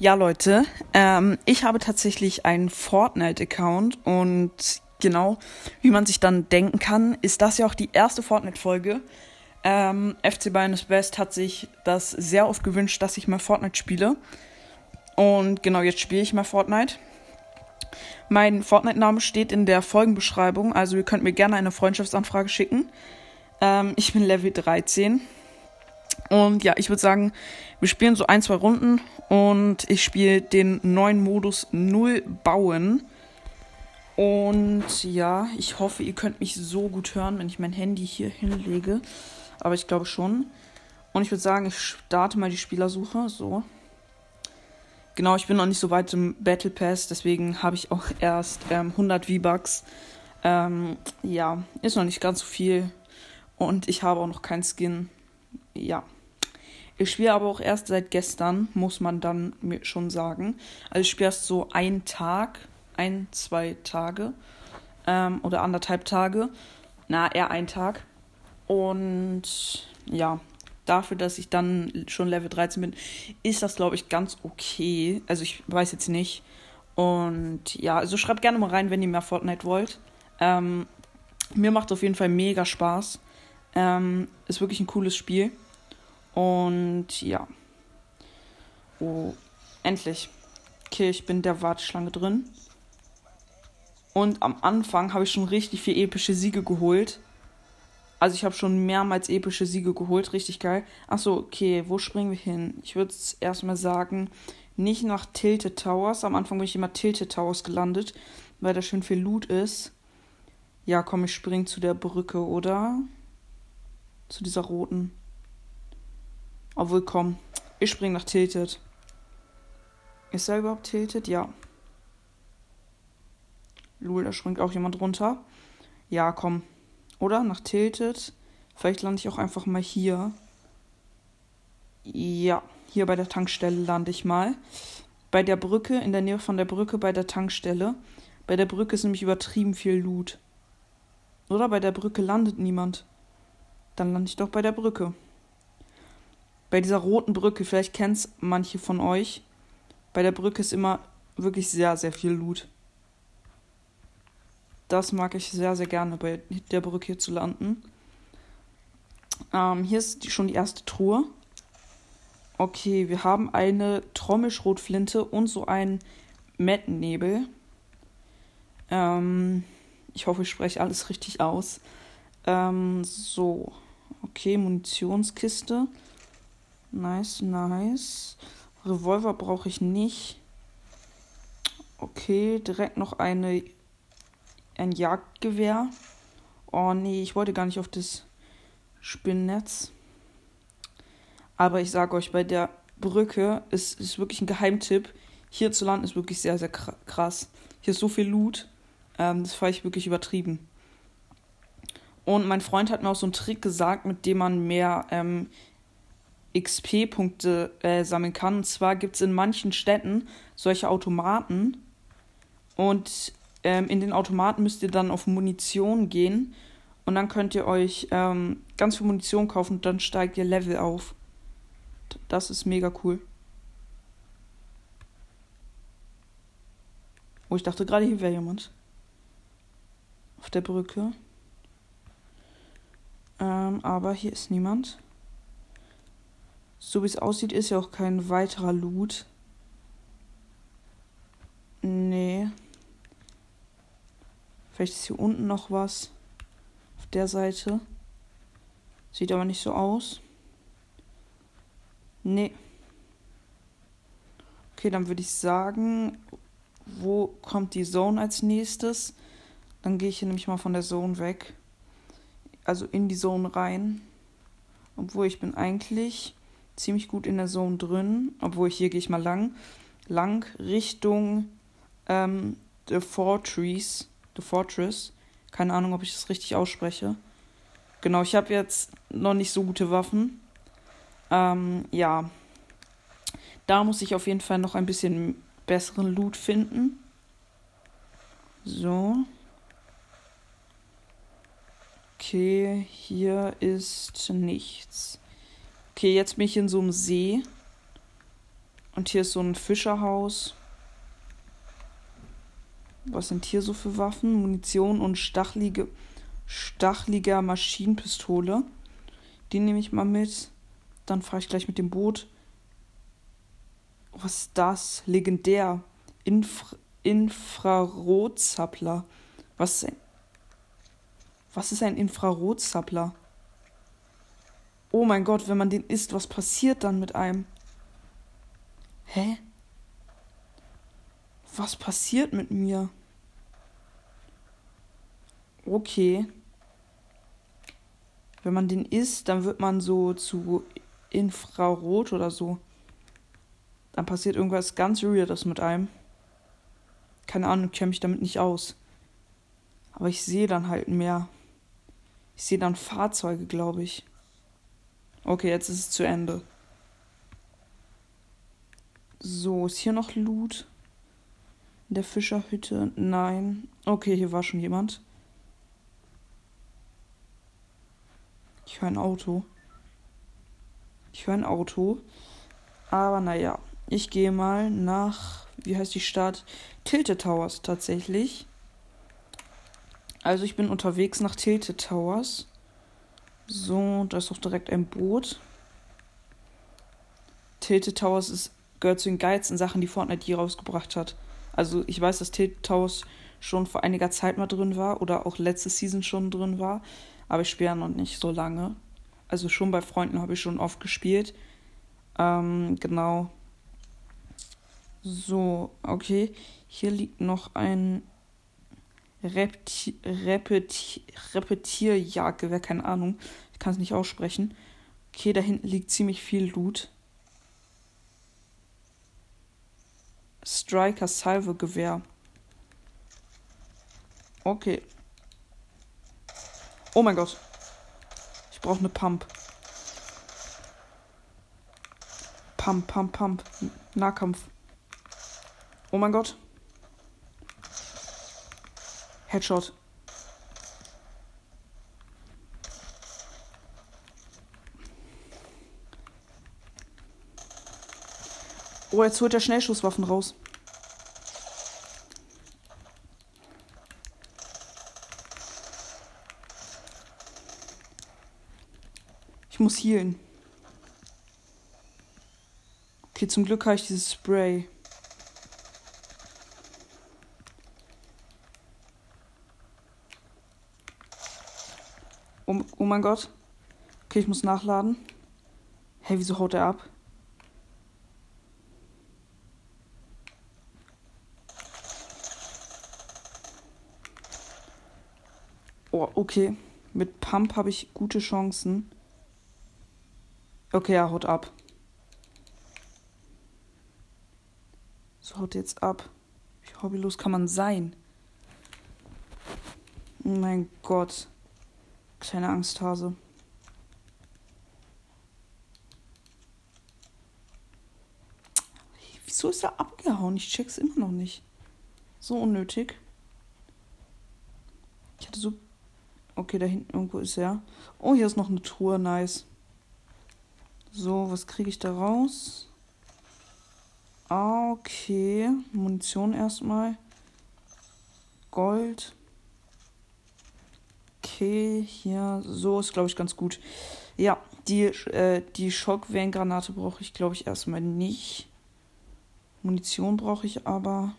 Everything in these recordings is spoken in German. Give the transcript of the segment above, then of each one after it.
Ja, Leute, ähm, ich habe tatsächlich einen Fortnite-Account und genau, wie man sich dann denken kann, ist das ja auch die erste Fortnite-Folge. Ähm, FC Bayern ist Best hat sich das sehr oft gewünscht, dass ich mal Fortnite spiele. Und genau, jetzt spiele ich mal Fortnite. Mein Fortnite-Name steht in der Folgenbeschreibung, also ihr könnt mir gerne eine Freundschaftsanfrage schicken. Ähm, ich bin Level 13. Und ja, ich würde sagen, wir spielen so ein, zwei Runden und ich spiele den neuen Modus Null bauen. Und ja, ich hoffe, ihr könnt mich so gut hören, wenn ich mein Handy hier hinlege. Aber ich glaube schon. Und ich würde sagen, ich starte mal die Spielersuche. So. Genau, ich bin noch nicht so weit im Battle Pass, deswegen habe ich auch erst ähm, 100 V-Bucks. Ähm, ja, ist noch nicht ganz so viel. Und ich habe auch noch keinen Skin. Ja. Ich spiele aber auch erst seit gestern, muss man dann mir schon sagen. Also ich spiele erst so einen Tag, ein, zwei Tage ähm, oder anderthalb Tage. Na, eher ein Tag. Und ja, dafür, dass ich dann schon Level 13 bin, ist das, glaube ich, ganz okay. Also ich weiß jetzt nicht. Und ja, also schreibt gerne mal rein, wenn ihr mehr Fortnite wollt. Ähm, mir macht auf jeden Fall mega Spaß. Ähm, ist wirklich ein cooles Spiel. Und ja. Oh, endlich. Okay, ich bin der Warteschlange drin. Und am Anfang habe ich schon richtig viel epische Siege geholt. Also ich habe schon mehrmals epische Siege geholt, richtig geil. Achso, okay, wo springen wir hin? Ich würde erstmal sagen, nicht nach Tilted Towers. Am Anfang bin ich immer Tilted Towers gelandet, weil da schön viel Loot ist. Ja, komm, ich spring zu der Brücke, oder? Zu dieser roten. Obwohl, komm. Ich spring nach Tilted. Ist er überhaupt Tilted? Ja. Lul, da springt auch jemand runter. Ja, komm. Oder? Nach Tilted. Vielleicht lande ich auch einfach mal hier. Ja, hier bei der Tankstelle lande ich mal. Bei der Brücke, in der Nähe von der Brücke bei der Tankstelle. Bei der Brücke ist nämlich übertrieben viel Loot. Oder bei der Brücke landet niemand. Dann lande ich doch bei der Brücke bei dieser roten Brücke, vielleicht kennt es manche von euch, bei der Brücke ist immer wirklich sehr, sehr viel Loot. Das mag ich sehr, sehr gerne, bei der Brücke hier zu landen. Ähm, hier ist schon die erste Truhe. Okay, wir haben eine Trommelschrotflinte und so einen Mettennebel. Ähm, ich hoffe, ich spreche alles richtig aus. Ähm, so, okay, Munitionskiste. Nice, nice. Revolver brauche ich nicht. Okay, direkt noch eine ein Jagdgewehr. Oh nee, ich wollte gar nicht auf das Spinnnetz. Aber ich sage euch, bei der Brücke ist, ist wirklich ein Geheimtipp. Hier zu landen ist wirklich sehr, sehr krass. Hier ist so viel Loot. Ähm, das fahre ich wirklich übertrieben. Und mein Freund hat mir auch so einen Trick gesagt, mit dem man mehr ähm, XP-Punkte äh, sammeln kann. Und zwar gibt es in manchen Städten solche Automaten. Und ähm, in den Automaten müsst ihr dann auf Munition gehen. Und dann könnt ihr euch ähm, ganz viel Munition kaufen und dann steigt ihr Level auf. Das ist mega cool. Oh, ich dachte gerade, hier wäre jemand. Auf der Brücke. Ähm, aber hier ist niemand. So wie es aussieht, ist ja auch kein weiterer Loot. Nee. Vielleicht ist hier unten noch was. Auf der Seite. Sieht aber nicht so aus. Nee. Okay, dann würde ich sagen, wo kommt die Zone als nächstes? Dann gehe ich hier nämlich mal von der Zone weg. Also in die Zone rein. Obwohl ich bin eigentlich ziemlich gut in der Zone drin, obwohl hier gehe ich mal lang, lang Richtung ähm, The Fortress, The Fortress. Keine Ahnung, ob ich das richtig ausspreche. Genau, ich habe jetzt noch nicht so gute Waffen. Ähm, ja. Da muss ich auf jeden Fall noch ein bisschen besseren Loot finden. So. Okay, hier ist nichts. Okay, jetzt bin ich in so einem See. Und hier ist so ein Fischerhaus. Was sind hier so für Waffen? Munition und stachelige, stacheliger Maschinenpistole. Die nehme ich mal mit. Dann fahre ich gleich mit dem Boot. Was ist das? Legendär. Infra Infrarotzappler. Was ist ein, was ist ein Infrarotzappler? Oh mein Gott, wenn man den isst, was passiert dann mit einem? Hä? Was passiert mit mir? Okay. Wenn man den isst, dann wird man so zu Infrarot oder so. Dann passiert irgendwas ganz Weirdes mit einem. Keine Ahnung, ich kenne mich damit nicht aus. Aber ich sehe dann halt mehr. Ich sehe dann Fahrzeuge, glaube ich. Okay, jetzt ist es zu Ende. So, ist hier noch Loot? In der Fischerhütte? Nein. Okay, hier war schon jemand. Ich höre ein Auto. Ich höre ein Auto. Aber naja, ich gehe mal nach, wie heißt die Stadt? Tilted Towers tatsächlich. Also ich bin unterwegs nach Tilted Towers. So, da ist doch direkt ein Boot. Tilted Towers ist gehört zu den geilsten Sachen, die Fortnite je rausgebracht hat. Also ich weiß, dass Tilted Towers schon vor einiger Zeit mal drin war oder auch letzte Season schon drin war, aber ich spiele ja noch nicht so lange. Also schon bei Freunden habe ich schon oft gespielt. Ähm, genau. So, okay. Hier liegt noch ein Repti Repeti Repetierjagdgewehr, keine Ahnung. Ich kann es nicht aussprechen. Okay, da hinten liegt ziemlich viel Loot. Striker Salve Gewehr. Okay. Oh mein Gott. Ich brauche eine Pump. Pump, Pump, Pump. Nahkampf. Oh mein Gott. Headshot. Oh, jetzt holt er Schnellschusswaffen raus. Ich muss healen. Okay, zum Glück habe ich dieses Spray. Oh, oh mein Gott. Okay, ich muss nachladen. Hey, wieso haut er ab? Oh, okay. Mit Pump habe ich gute Chancen. Okay, er haut ab. So haut jetzt ab. Wie hobbylos kann man sein? Oh mein Gott. Kleine Angsthase. Wieso ist er abgehauen? Ich check's immer noch nicht. So unnötig. Ich hatte so Okay, da hinten irgendwo ist er. Oh, hier ist noch eine Truhe. Nice. So, was kriege ich da raus? Okay. Munition erstmal. Gold. Okay, hier. So ist, glaube ich, ganz gut. Ja, die, äh, die Schockwellengranate brauche ich, glaube ich, erstmal nicht. Munition brauche ich aber.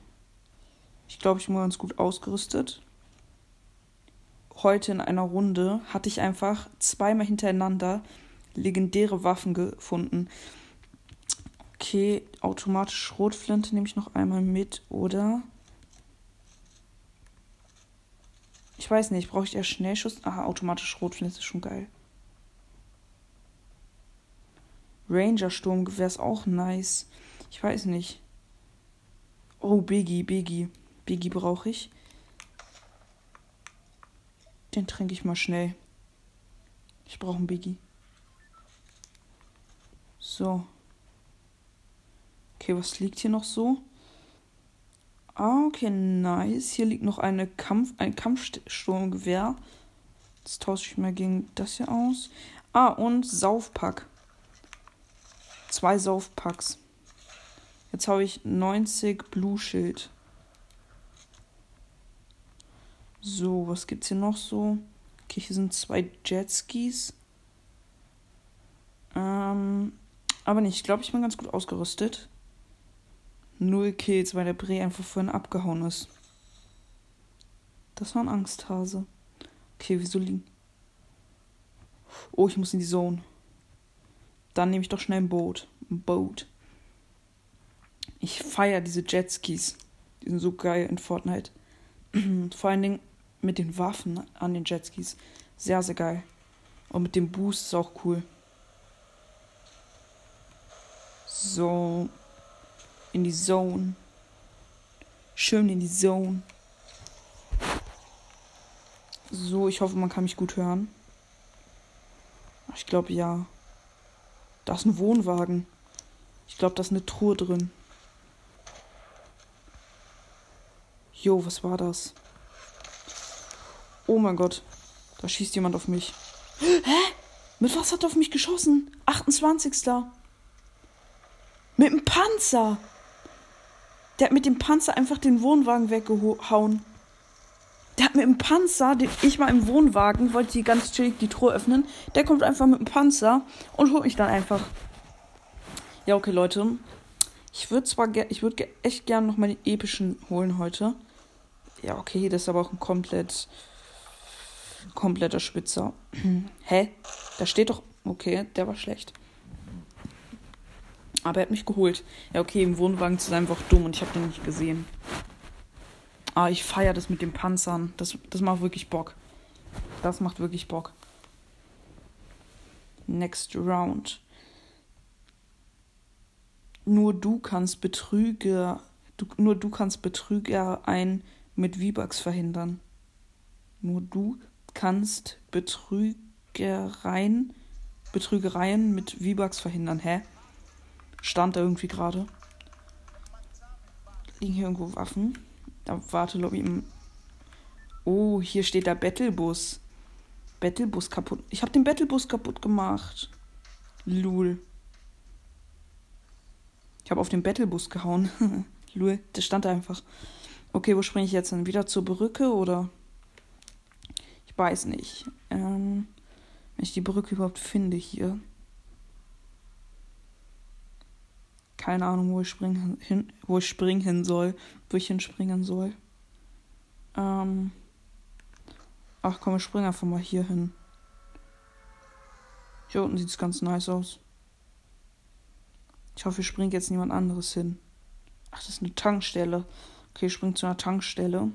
Ich glaube, ich bin ganz gut ausgerüstet heute in einer Runde hatte ich einfach zweimal hintereinander legendäre Waffen gefunden. Okay, automatische Schrotflinte nehme ich noch einmal mit, oder? Ich weiß nicht, brauche ich eher Schnellschuss? Aha, automatische Schrotflinte ist schon geil. Ranger Sturmgewehr ist auch nice. Ich weiß nicht. Oh, Biggie, Biggie. Biggie brauche ich. Den trinke ich mal schnell. Ich brauche einen Biggie. So. Okay, was liegt hier noch so? Ah, okay, nice. Hier liegt noch eine Kampf, ein Kampfsturmgewehr. Das tausche ich mal gegen das hier aus. Ah, und Saufpack. Zwei Saufpacks. Jetzt habe ich 90 Blue Schild. So, was gibt's hier noch so? Okay, hier sind zwei Jetskis. Ähm, aber nicht. Ich glaube, ich bin ganz gut ausgerüstet. Null Kills, weil der Bre einfach vorhin abgehauen ist. Das war ein Angsthase. Okay, wieso liegen? Oh, ich muss in die Zone. Dann nehme ich doch schnell ein Boot. Ein Boot. Ich feiere diese Jetskis. Die sind so geil in Fortnite. Vor allen Dingen mit den Waffen an den Jetskis. Sehr, sehr geil. Und mit dem Boost ist auch cool. So. In die Zone. Schön in die Zone. So, ich hoffe, man kann mich gut hören. Ich glaube ja. Da ist ein Wohnwagen. Ich glaube, da ist eine Truhe drin. Jo, was war das? Oh mein Gott. Da schießt jemand auf mich. Hä? Mit was hat er auf mich geschossen? 28. Mit dem Panzer. Der hat mit dem Panzer einfach den Wohnwagen weggehauen. Der hat mit dem Panzer, den ich mal im Wohnwagen, wollte die ganz chillig die Truhe öffnen. Der kommt einfach mit dem Panzer und holt mich dann einfach. Ja, okay, Leute. Ich würde zwar, ich würde echt gerne noch die epischen holen heute. Ja, okay, das ist aber auch ein komplett, kompletter Spitzer. Hä? Da steht doch, okay, der war schlecht. Aber er hat mich geholt. Ja, okay, im Wohnwagen zu sein war auch dumm und ich habe den nicht gesehen. Ah, ich feiere das mit den Panzern. Das, das macht wirklich Bock. Das macht wirklich Bock. Next round. Nur du kannst Betrüger, du, nur du kannst Betrüger ein mit V-Bucks verhindern. Nur du kannst Betrügereien, Betrügereien mit V-Bucks verhindern. Hä? Stand da irgendwie gerade? Liegen hier irgendwo Waffen? Da warte, Lobby. Oh, hier steht der Battlebus. Battlebus kaputt. Ich habe den Battlebus kaputt gemacht. Lul. Ich habe auf den Battlebus gehauen. Lul, das stand da einfach. Okay, wo springe ich jetzt hin? Wieder zur Brücke oder? Ich weiß nicht. Ähm, wenn ich die Brücke überhaupt finde hier. Keine Ahnung, wo ich springen hin, wo ich springen hin soll, wo ich hinspringen soll. Ähm. Ach komm, ich springe einfach mal hier hin. Hier unten sieht es ganz nice aus. Ich hoffe, ich springt jetzt niemand anderes hin. Ach, das ist eine Tankstelle. Okay, ich springe zu einer Tankstelle.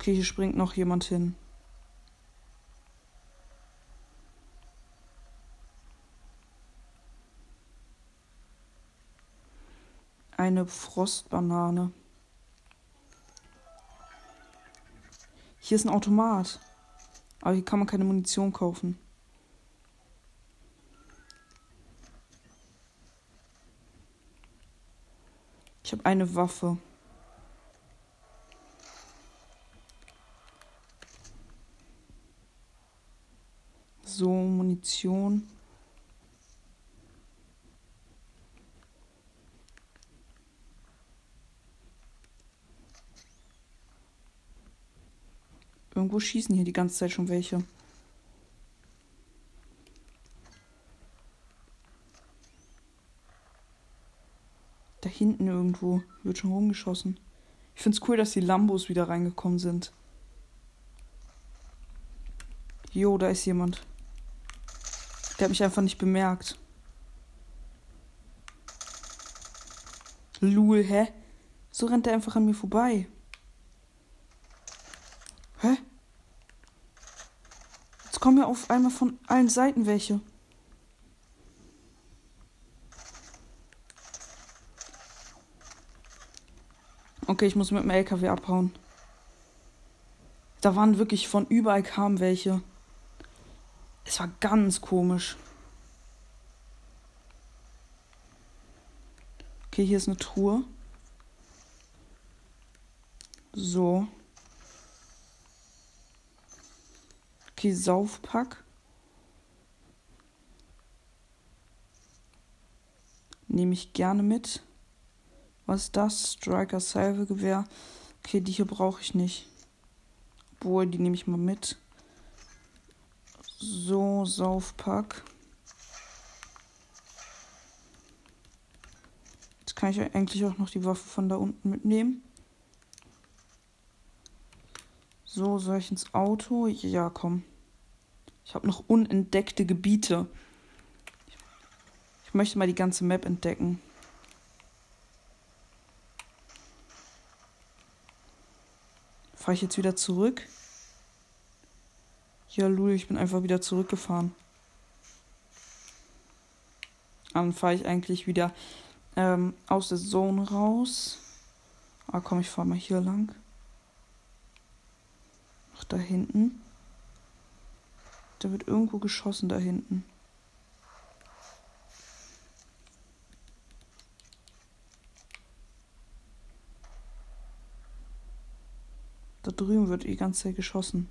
Okay, hier springt noch jemand hin. Eine Frostbanane. Hier ist ein Automat. Aber hier kann man keine Munition kaufen. Ich habe eine Waffe. So, Munition. Irgendwo schießen hier die ganze Zeit schon welche. Da hinten irgendwo wird schon rumgeschossen. Ich find's cool, dass die Lambos wieder reingekommen sind. Jo, da ist jemand. Der hat mich einfach nicht bemerkt. Lul, hä? So rennt er einfach an mir vorbei. Hä? Jetzt kommen ja auf einmal von allen Seiten welche. Okay, ich muss mit dem LKW abhauen. Da waren wirklich von überall kamen welche. Es war ganz komisch. Okay, hier ist eine Truhe. So. Okay, Saufpack. Nehme ich gerne mit. Was ist das? Striker Salvegewehr. Okay, die hier brauche ich nicht. Obwohl, die nehme ich mal mit. So, Saufpack. Jetzt kann ich eigentlich auch noch die Waffe von da unten mitnehmen. So, soll ich ins Auto? Ja, komm. Ich habe noch unentdeckte Gebiete. Ich möchte mal die ganze Map entdecken. Fahre ich jetzt wieder zurück? Ja, Lul, ich bin einfach wieder zurückgefahren. Dann fahre ich eigentlich wieder ähm, aus der Zone raus. Ah, komm, ich fahre mal hier lang. Ach, da hinten. Da wird irgendwo geschossen da hinten. Da drüben wird die ganze Zeit geschossen.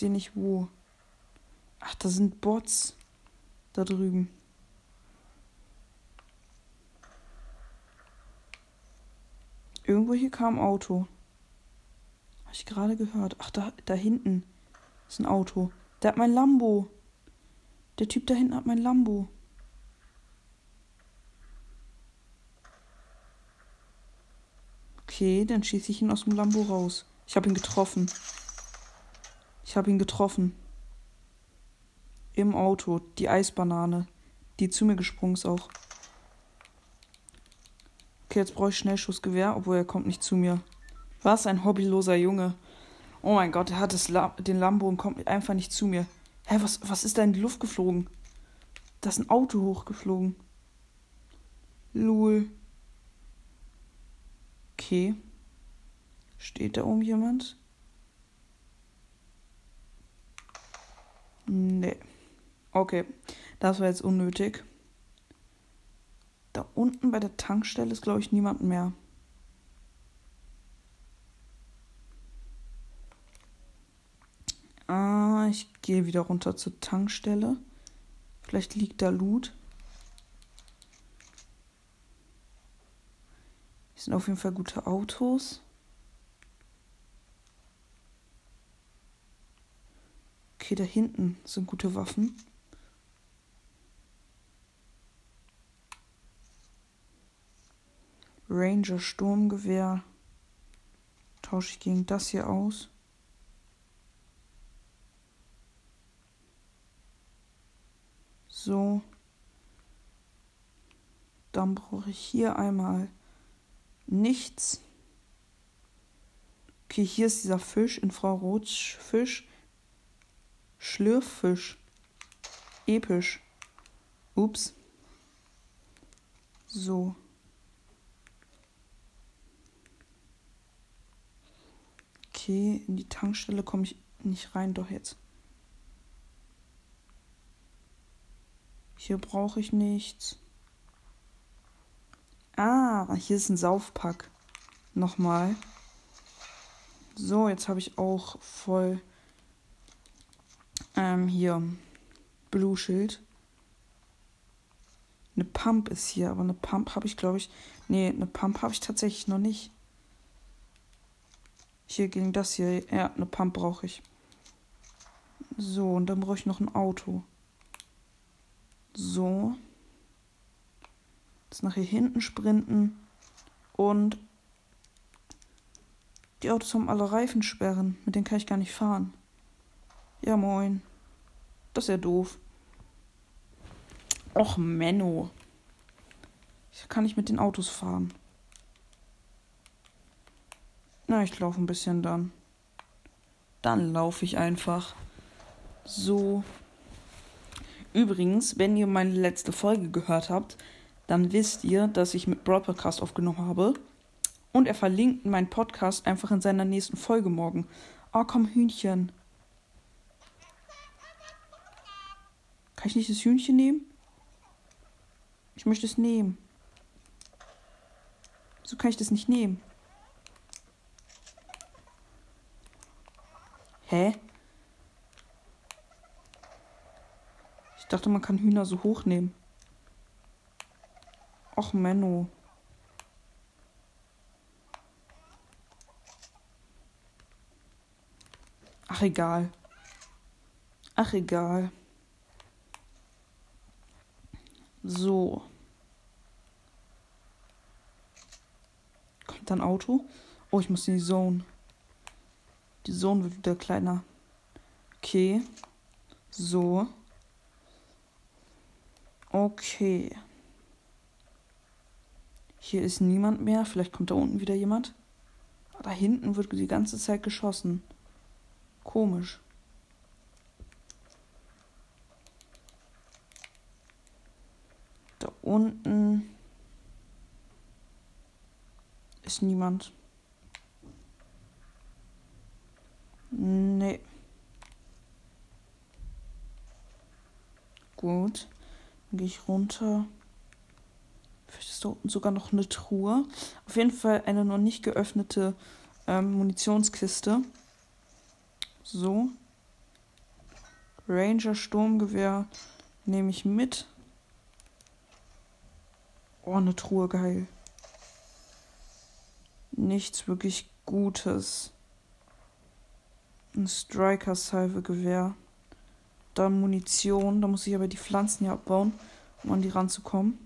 Sehe nicht wo. Ach, da sind Bots. Da drüben. Irgendwo hier kam ein Auto. Habe ich gerade gehört. Ach, da, da hinten ist ein Auto. Der hat mein Lambo. Der Typ da hinten hat mein Lambo. Okay, dann schieße ich ihn aus dem Lambo raus. Ich habe ihn getroffen. Ich habe ihn getroffen. Im Auto. Die Eisbanane. Die zu mir gesprungen ist auch. Okay, jetzt brauche ich Schnellschussgewehr, obwohl er kommt nicht zu mir. Was ein hobbyloser Junge. Oh mein Gott, er hat das La den Lambo und kommt einfach nicht zu mir. Hä, was, was ist da in die Luft geflogen? Da ist ein Auto hochgeflogen. Lul. Okay. Steht da oben jemand? Nee. Okay, das war jetzt unnötig. Da unten bei der Tankstelle ist, glaube ich, niemand mehr. Ah, ich gehe wieder runter zur Tankstelle. Vielleicht liegt da Loot. Hier sind auf jeden Fall gute Autos. Okay, da hinten sind gute Waffen. Ranger Sturmgewehr tausche ich gegen das hier aus. So. Dann brauche ich hier einmal nichts. Okay, hier ist dieser Fisch, Infrarotfisch. Schlürffisch. Episch. Ups. So. Okay, in die Tankstelle komme ich nicht rein, doch jetzt. Hier brauche ich nichts. Ah, hier ist ein Saufpack. Nochmal. So, jetzt habe ich auch voll ähm, hier Blue Schild. Eine Pump ist hier, aber eine Pump habe ich, glaube ich. Nee, eine Pump habe ich tatsächlich noch nicht. Hier gegen das hier. Ja, eine Pump brauche ich. So, und dann brauche ich noch ein Auto. So. Jetzt nach hier hinten sprinten. Und die Autos haben alle Reifensperren. Mit denen kann ich gar nicht fahren. Ja, moin. Das ist ja doof. Och, Menno. Ich kann nicht mit den Autos fahren. Na, ich laufe ein bisschen dann. Dann laufe ich einfach. So. Übrigens, wenn ihr meine letzte Folge gehört habt, dann wisst ihr, dass ich mit Broad Podcast aufgenommen habe. Und er verlinkt meinen Podcast einfach in seiner nächsten Folge morgen. Oh, komm, Hühnchen. Kann ich nicht das Hühnchen nehmen? Ich möchte es nehmen. Wieso kann ich das nicht nehmen? Hä? Ich dachte, man kann Hühner so hochnehmen. Och, Menno. Ach, egal. Ach, egal. So. Kommt ein Auto? Oh, ich muss in die Zone. Die Zone wird wieder kleiner. Okay. So. Okay. Hier ist niemand mehr. Vielleicht kommt da unten wieder jemand. Da hinten wird die ganze Zeit geschossen. Komisch. Da unten ist niemand. Nee. Gut. Dann gehe ich runter. Vielleicht ist da unten sogar noch eine Truhe. Auf jeden Fall eine noch nicht geöffnete ähm, Munitionskiste. So. Ranger Sturmgewehr nehme ich mit. Oh, eine Truhe, geil. Nichts wirklich Gutes. Ein Striker-Salve-Gewehr. Dann Munition. Da muss ich aber die Pflanzen hier abbauen, um an die ranzukommen.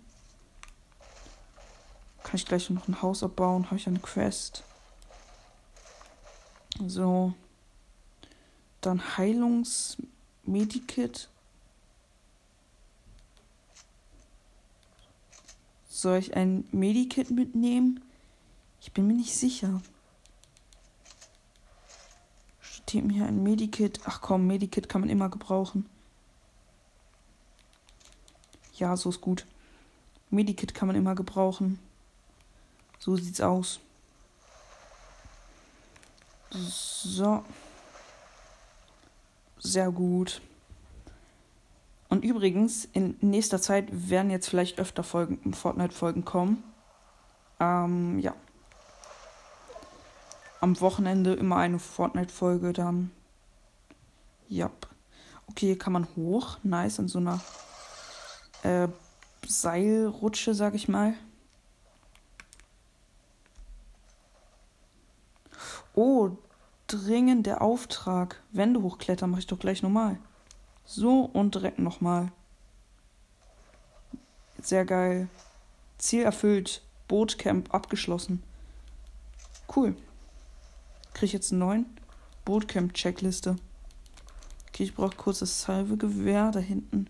Kann ich gleich noch ein Haus abbauen? Habe ich eine Quest? So. Dann Heilungsmedikit. Soll ich ein Medikit mitnehmen? Ich bin mir nicht sicher. Steht mir hier ein Medikit. Ach komm, Medikit kann man immer gebrauchen. Ja, so ist gut. Medikit kann man immer gebrauchen. So sieht's aus. So. Sehr gut. Und übrigens, in nächster Zeit werden jetzt vielleicht öfter Folgen, Fortnite-Folgen kommen. Ähm, ja. Am Wochenende immer eine Fortnite-Folge dann. Ja. Okay, hier kann man hoch. Nice, an so einer äh, Seilrutsche, sag ich mal. Oh, dringend der Auftrag. Wände hochklettern mache ich doch gleich nochmal. So und direkt nochmal. Sehr geil. Ziel erfüllt. Bootcamp abgeschlossen. Cool. Kriege ich jetzt einen neuen Bootcamp-Checkliste. Okay, ich brauche kurzes Salvegewehr. Da hinten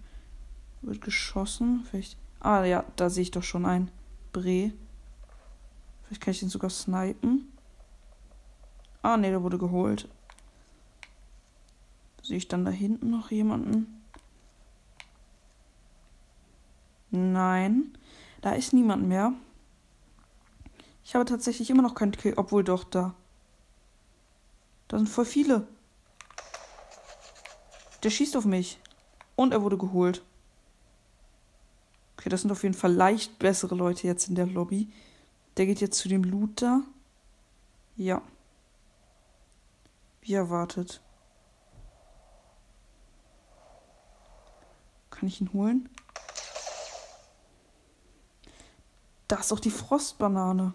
wird geschossen. Vielleicht. Ah ja, da sehe ich doch schon ein. Bre. Vielleicht kann ich den sogar snipen. Ah, ne, der wurde geholt. Sehe ich dann da hinten noch jemanden? Nein, da ist niemand mehr. Ich habe tatsächlich immer noch keinen Kill, obwohl doch da. Da sind voll viele. Der schießt auf mich. Und er wurde geholt. Okay, das sind auf jeden Fall leicht bessere Leute jetzt in der Lobby. Der geht jetzt zu dem Looter. Ja. Wie erwartet. Kann ich ihn holen? Da ist doch die Frostbanane.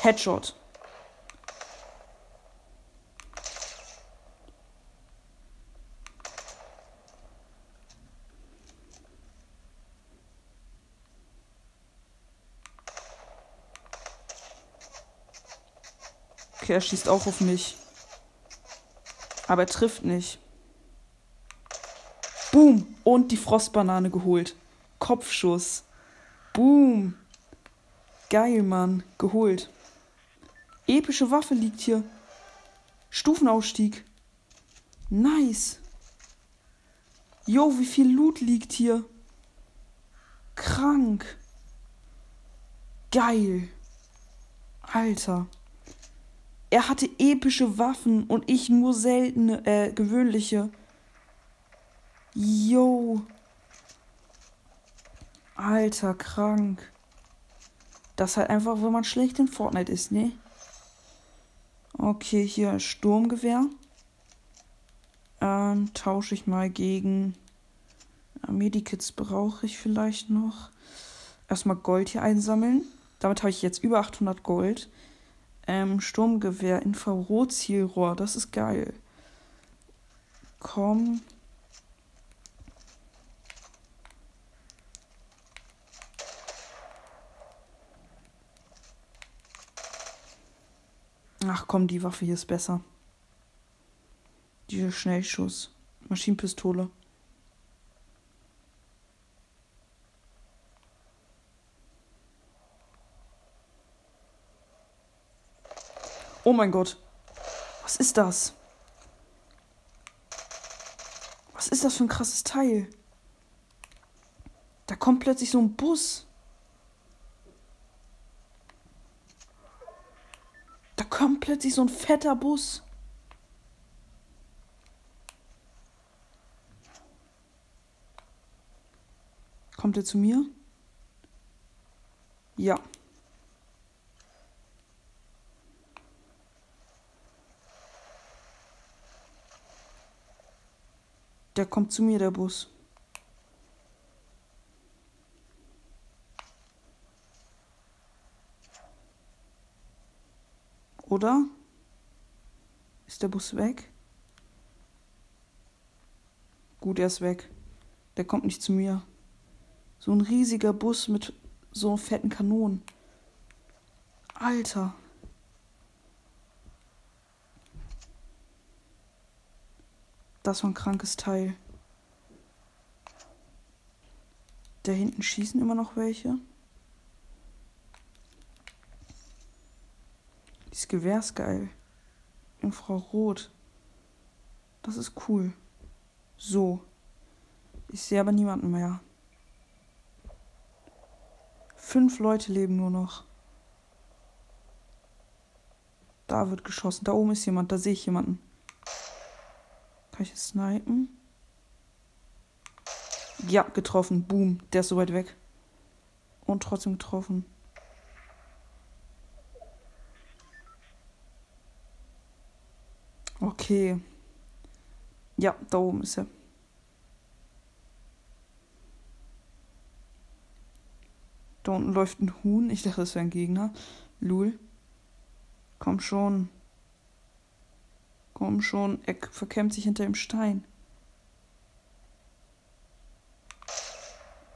Headshot. Okay, er schießt auch auf mich. Aber er trifft nicht. Boom. Und die Frostbanane geholt. Kopfschuss. Boom. Geil, Mann. Geholt. Epische Waffe liegt hier. Stufenausstieg. Nice. Jo, wie viel Loot liegt hier. Krank. Geil. Alter. Er hatte epische Waffen und ich nur seltene, äh, gewöhnliche. Yo. Alter, krank. Das halt einfach, wenn man schlecht in Fortnite ist, ne? Okay, hier Sturmgewehr. Ähm, tausche ich mal gegen äh, Medikits brauche ich vielleicht noch. Erstmal Gold hier einsammeln. Damit habe ich jetzt über 800 Gold. Ähm, Sturmgewehr, Infrarotzielrohr, das ist geil. Komm. Ach komm, die Waffe hier ist besser. Dieser Schnellschuss. Maschinenpistole. Oh mein Gott. Was ist das? Was ist das für ein krasses Teil? Da kommt plötzlich so ein Bus. Da kommt plötzlich so ein fetter Bus. Kommt er zu mir? Ja. Der kommt zu mir, der Bus. Oder? Ist der Bus weg? Gut, er ist weg. Der kommt nicht zu mir. So ein riesiger Bus mit so fetten Kanonen. Alter. Das war ein krankes Teil. Da hinten schießen immer noch welche. Dieses Gewehr ist geil. Infrarot. Das ist cool. So. Ich sehe aber niemanden mehr. Fünf Leute leben nur noch. Da wird geschossen. Da oben ist jemand. Da sehe ich jemanden. Kann ich es snipen? Ja, getroffen. Boom. Der ist so weit weg. Und trotzdem getroffen. Okay. Ja, da oben ist er. Da unten läuft ein Huhn. Ich dachte, das wäre ein Gegner. Lul. Komm schon. Komm schon, er verkämmt sich hinter dem Stein.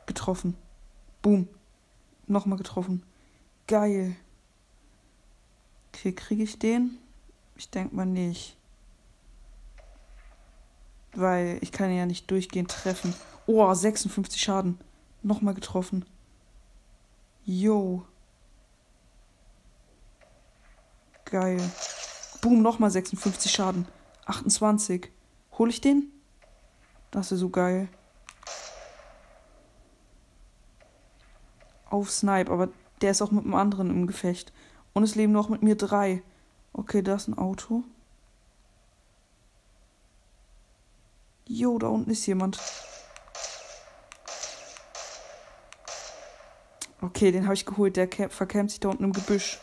Getroffen. Boom. Nochmal getroffen. Geil. Okay, kriege ich den? Ich denke mal nicht. Weil ich kann ja nicht durchgehend treffen. Oh, 56 Schaden. Nochmal getroffen. Yo. Geil. Boom, nochmal 56 Schaden. 28. Hol ich den? Das ist so geil. Auf Snipe, aber der ist auch mit einem anderen im Gefecht. Und es leben noch mit mir drei. Okay, da ist ein Auto. Jo, da unten ist jemand. Okay, den habe ich geholt. Der verkämmt sich da unten im Gebüsch.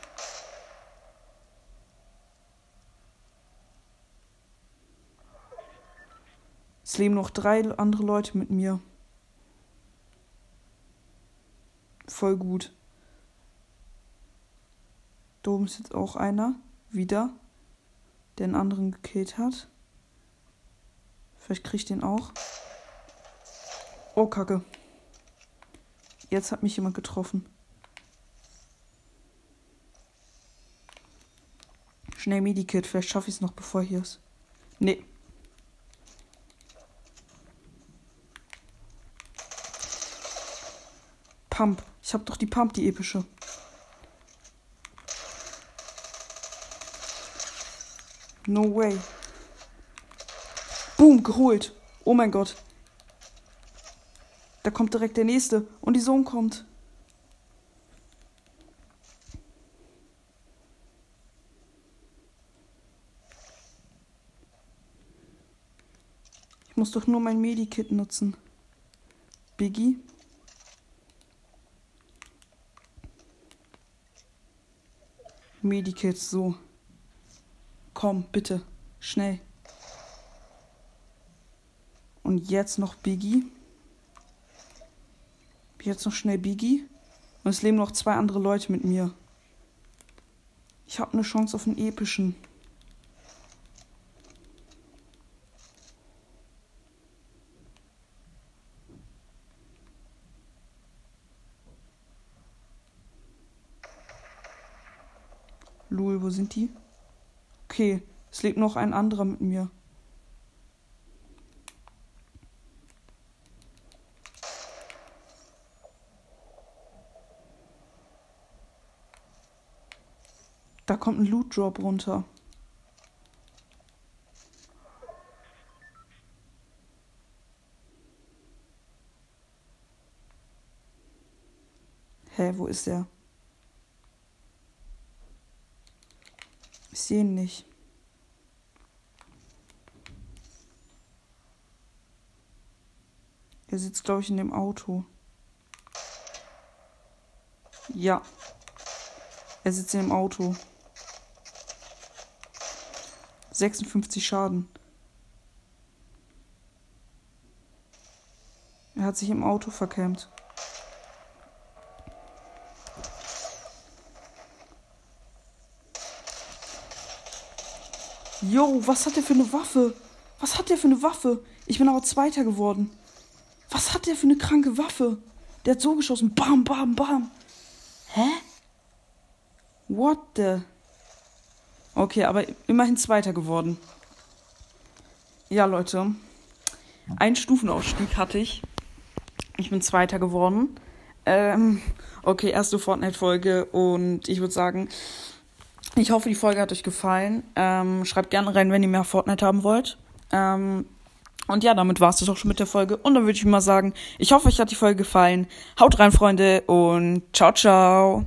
Es leben noch drei andere Leute mit mir. Voll gut. Da oben ist jetzt auch einer. Wieder. Der einen anderen gekillt hat. Vielleicht kriege ich den auch. Oh, Kacke. Jetzt hat mich jemand getroffen. Schnell Medikit. Vielleicht schaffe ich es noch, bevor hier ist. Nee. Pump. Ich hab doch die Pump, die epische. No way. Boom, geholt. Oh mein Gott. Da kommt direkt der nächste. Und die Sohn kommt. Ich muss doch nur mein Medikit nutzen. Biggie. Medikits, so. Komm, bitte. Schnell. Und jetzt noch Biggie. Jetzt noch schnell Biggie. Und es leben noch zwei andere Leute mit mir. Ich habe eine Chance auf einen epischen. Lul, wo sind die? Okay, es lebt noch ein anderer mit mir. Da kommt ein Loot Drop runter. Hä, wo ist er? Ich sehe ihn nicht. Er sitzt, glaube ich, in dem Auto. Ja. Er sitzt in dem Auto. 56 Schaden. Er hat sich im Auto verkämmt. Jo, was hat der für eine Waffe? Was hat der für eine Waffe? Ich bin aber Zweiter geworden. Was hat der für eine kranke Waffe? Der hat so geschossen. Bam, bam, bam. Hä? What the? Okay, aber immerhin Zweiter geworden. Ja, Leute. Ein Stufenausstieg hatte ich. Ich bin Zweiter geworden. Ähm, okay, erste Fortnite-Folge und ich würde sagen, ich hoffe, die Folge hat euch gefallen. Ähm, schreibt gerne rein, wenn ihr mehr Fortnite haben wollt. Ähm, und ja, damit war es das auch schon mit der Folge. Und dann würde ich mal sagen, ich hoffe, euch hat die Folge gefallen. Haut rein, Freunde, und ciao, ciao.